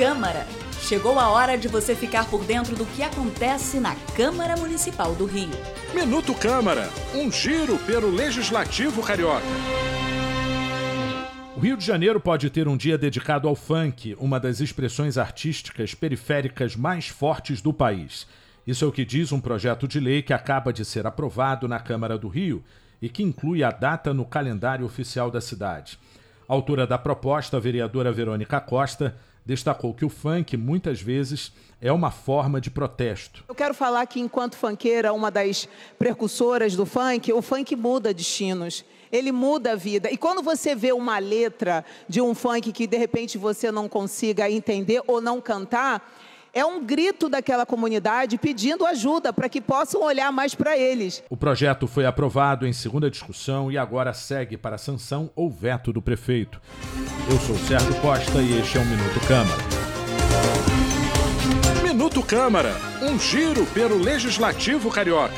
Câmara. Chegou a hora de você ficar por dentro do que acontece na Câmara Municipal do Rio. Minuto Câmara, um giro pelo Legislativo Carioca. O Rio de Janeiro pode ter um dia dedicado ao funk, uma das expressões artísticas periféricas mais fortes do país. Isso é o que diz um projeto de lei que acaba de ser aprovado na Câmara do Rio e que inclui a data no calendário oficial da cidade. A autora da proposta, a vereadora Verônica Costa, destacou que o funk muitas vezes é uma forma de protesto. Eu quero falar que, enquanto funkeira, uma das precursoras do funk, o funk muda destinos. Ele muda a vida. E quando você vê uma letra de um funk que de repente você não consiga entender ou não cantar, é um grito daquela comunidade pedindo ajuda para que possam olhar mais para eles. O projeto foi aprovado em segunda discussão e agora segue para sanção ou veto do prefeito. Eu sou Sérgio Costa e este é o Minuto Câmara. Minuto Câmara, um giro pelo Legislativo Carioca.